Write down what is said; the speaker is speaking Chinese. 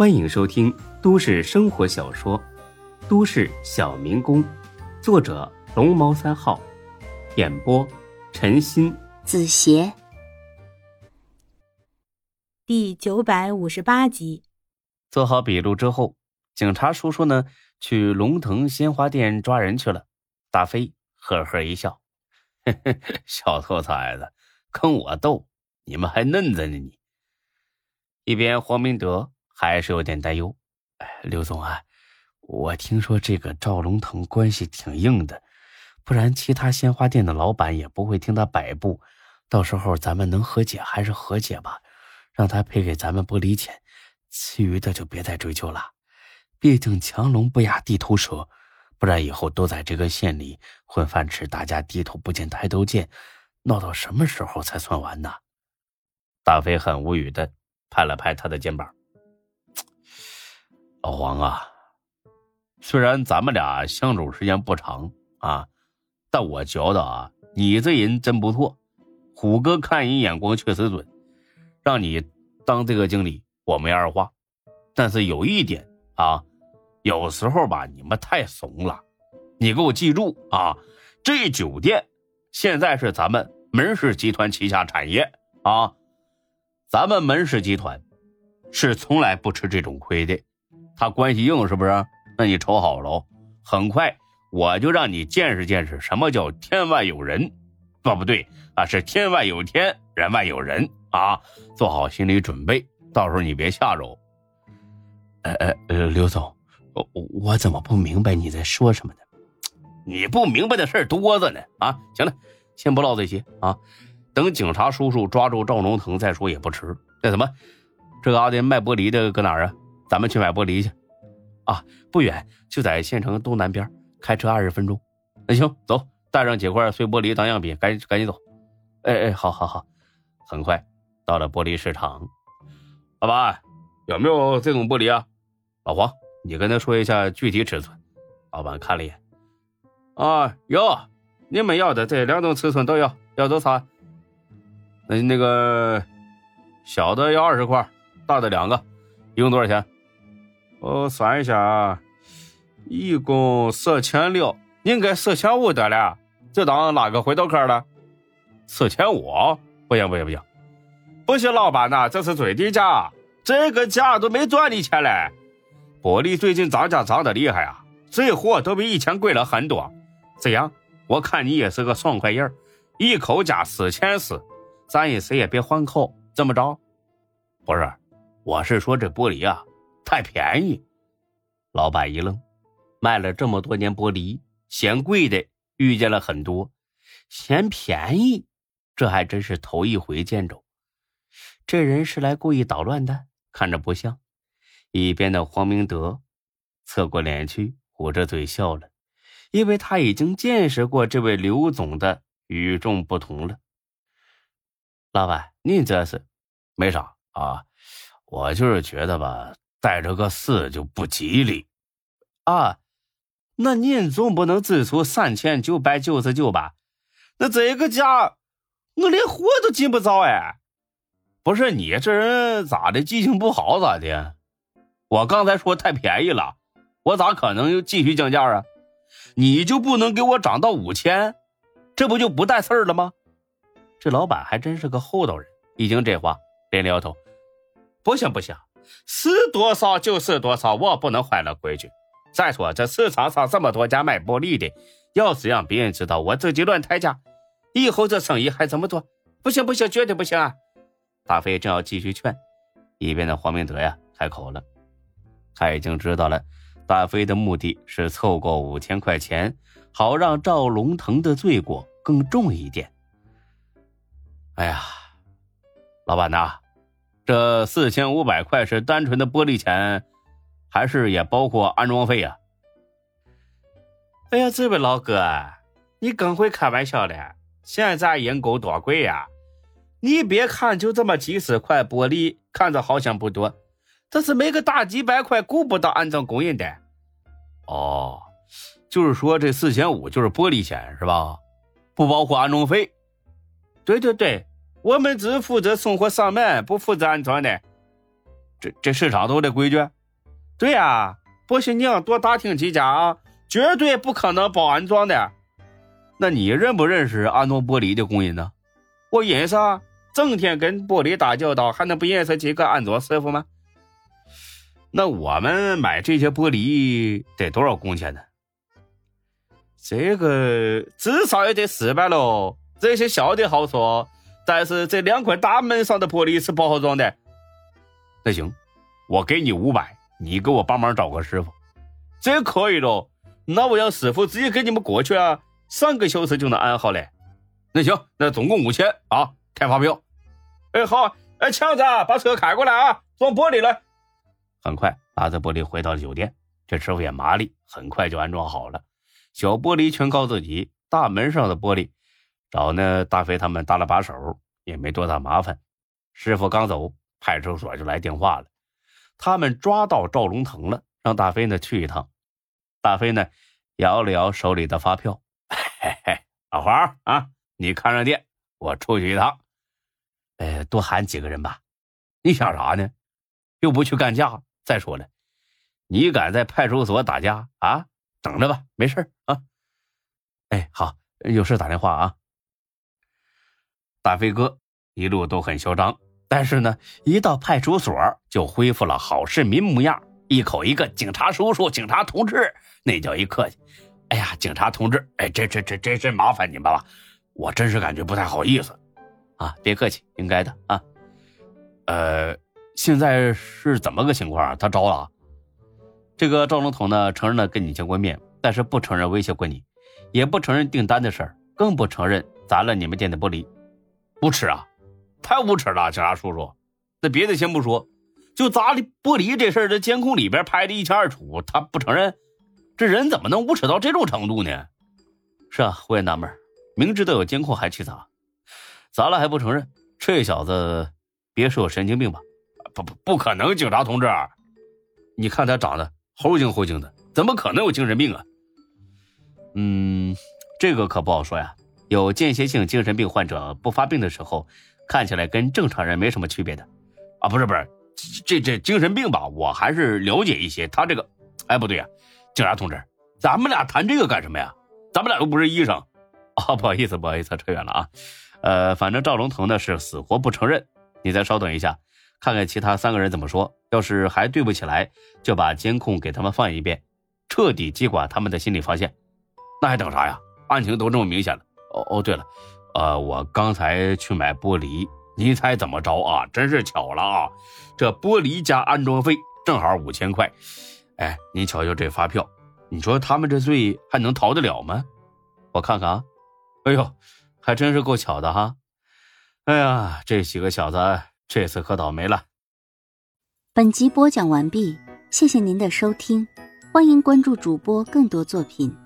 欢迎收听都市生活小说《都市小民工》，作者龙猫三号，演播陈鑫、子邪，第九百五十八集。做好笔录之后，警察叔叔呢去龙腾鲜花店抓人去了。大飞呵呵一笑：“ 小兔崽子，跟我斗，你们还嫩着呢你。”一边黄明德。还是有点担忧，哎刘总啊，我听说这个赵龙腾关系挺硬的，不然其他鲜花店的老板也不会听他摆布。到时候咱们能和解还是和解吧，让他赔给咱们玻璃钱，其余的就别再追究了。毕竟强龙不压地头蛇，不然以后都在这个县里混饭吃，大家低头不见抬头见，闹到什么时候才算完呢？大飞很无语的拍了拍他的肩膀。老黄啊，虽然咱们俩相处时间不长啊，但我觉得啊，你这人真不错。虎哥看人眼光确实准，让你当这个经理我没二话。但是有一点啊，有时候吧，你们太怂了。你给我记住啊，这酒店现在是咱们门市集团旗下产业啊，咱们门市集团是从来不吃这种亏的。他关系硬是不是？那你瞅好喽，很快我就让你见识见识什么叫天外有人，啊不对啊，是天外有天，人外有人啊！做好心理准备，到时候你别吓着。呃呃呃，刘总，我我怎么不明白你在说什么呢？你不明白的事多着呢啊！行了，先不唠这些啊，等警察叔叔抓住赵龙腾再说也不迟。那什么，这嘎达卖玻璃的搁哪儿啊？咱们去买玻璃去，啊，不远，就在县城东南边，开车二十分钟。那行，走，带上几块碎玻璃当样品，赶紧赶紧走。哎哎，好好好。很快到了玻璃市场，老板有没有这种玻璃啊？老黄，你跟他说一下具体尺寸。老板看了一眼，啊，有，你们要的这两种尺寸都有，要多少？那那个小的要二十块，大的两个，一共多少钱？我算一下啊，一共四千六，应该四千五得了，就当拉个回头客了。四千五？不行不行不行，不行，老板呐，这是最低价，这个价都没赚你钱嘞。玻璃最近涨价涨得厉害啊，这货都比以前贵了很多。这样，我看你也是个爽快人，一口价四千四，咱也谁也别换口，怎么着？不是，我是说这玻璃啊。太便宜，老板一愣，卖了这么多年玻璃，嫌贵的遇见了很多，嫌便宜，这还真是头一回见着。这人是来故意捣乱的，看着不像。一边的黄明德侧过脸去，捂着嘴笑了，因为他已经见识过这位刘总的与众不同了。老板，您这是没啥啊，我就是觉得吧。带着个四就不吉利，啊，那您总不能只出三千九百九十九吧？那这个价，我连货都进不着哎！不是你这人咋的，记性不好咋的？我刚才说太便宜了，我咋可能又继续降价啊？你就不能给我涨到五千？这不就不带刺了吗？这老板还真是个厚道人，一听这话，连连摇头，不行不行。是多少就是多少，我不能坏了规矩。再说这市场上这么多家卖玻璃的，要是让别人知道我自己乱抬价，以后这生意还怎么做？不行不行，绝对不行啊！大飞正要继续劝，一边的黄明德呀开口了，他已经知道了，大飞的目的是凑够五千块钱，好让赵龙腾的罪过更重一点。哎呀，老板呐！这四千五百块是单纯的玻璃钱，还是也包括安装费呀？哎呀，这位老哥，你更会开玩笑了。现在人工多贵呀！你别看就这么几十块玻璃，看着好像不多，但是没个大几百块顾不到安装工人的。哦，就是说这四千五就是玻璃钱是吧？不包括安装费。对对对。我们只负责送货上门，不负责安装的。这这市场都的规矩。对呀，不信你多打听几家啊，绝对不可能包安装的。那你认不认识安装玻璃的工人呢？我认识啊，整天跟玻璃打交道，还能不认识几个安装师傅吗？那我们买这些玻璃得多少工钱呢？这个至少也得四百喽。这些小的好说，但是这两块大门上的玻璃是不好装的。那行，我给你五百，你给我帮忙找个师傅，这可以喽。那我让师傅直接给你们过去啊，三个小时就能安好嘞。那行，那总共五千啊，开发票。哎，好，哎，强子，把车开过来啊，装玻璃了。很快，拿着玻璃回到了酒店。这师傅也麻利，很快就安装好了。小玻璃全靠自己，大门上的玻璃找那大飞他们搭了把手，也没多大麻烦。师傅刚走，派出所就来电话了，他们抓到赵龙腾了，让大飞呢去一趟。大飞呢摇了摇手里的发票，嘿嘿，老黄啊，你看上店，我出去一趟。呃，多喊几个人吧。你想啥呢？又不去干架。再说了，你敢在派出所打架啊？等着吧，没事啊。哎，好，有事打电话啊。大飞哥一路都很嚣张，但是呢，一到派出所就恢复了好市民模样，一口一个警察叔叔、警察同志，那叫一客气。哎呀，警察同志，哎，这这这真是麻烦你们了，我真是感觉不太好意思啊。别客气，应该的啊。呃。现在是怎么个情况？他招了，这个赵龙头呢，承认了跟你见过面，但是不承认威胁过你，也不承认订单的事儿，更不承认砸了你们店的玻璃，无耻啊！太无耻了，警察叔叔。那别的先不说，就砸玻璃这事儿，这监控里边拍的一清二楚，他不承认，这人怎么能无耻到这种程度呢？是啊，我也纳闷，明知道有监控还去砸，砸了还不承认，这小子别说有神经病吧？不不不可能，警察同志，你看他长得猴精猴精的，怎么可能有精神病啊？嗯，这个可不好说呀。有间歇性精神病患者不发病的时候，看起来跟正常人没什么区别的。啊，不是不是，这这精神病吧，我还是了解一些。他这个，哎，不对呀，警察同志，咱们俩谈这个干什么呀？咱们俩又不是医生。啊，不好意思不好意思，扯远了啊。呃，反正赵龙腾呢是死活不承认。你再稍等一下。看看其他三个人怎么说，要是还对不起来，就把监控给他们放一遍，彻底击垮他们的心理防线。那还等啥呀？案情都这么明显了。哦哦，对了，呃，我刚才去买玻璃，你猜怎么着啊？真是巧了啊，这玻璃加安装费正好五千块。哎，你瞧瞧这发票，你说他们这罪还能逃得了吗？我看看啊，哎呦，还真是够巧的哈。哎呀，这几个小子。这次可倒霉了。本集播讲完毕，谢谢您的收听，欢迎关注主播更多作品。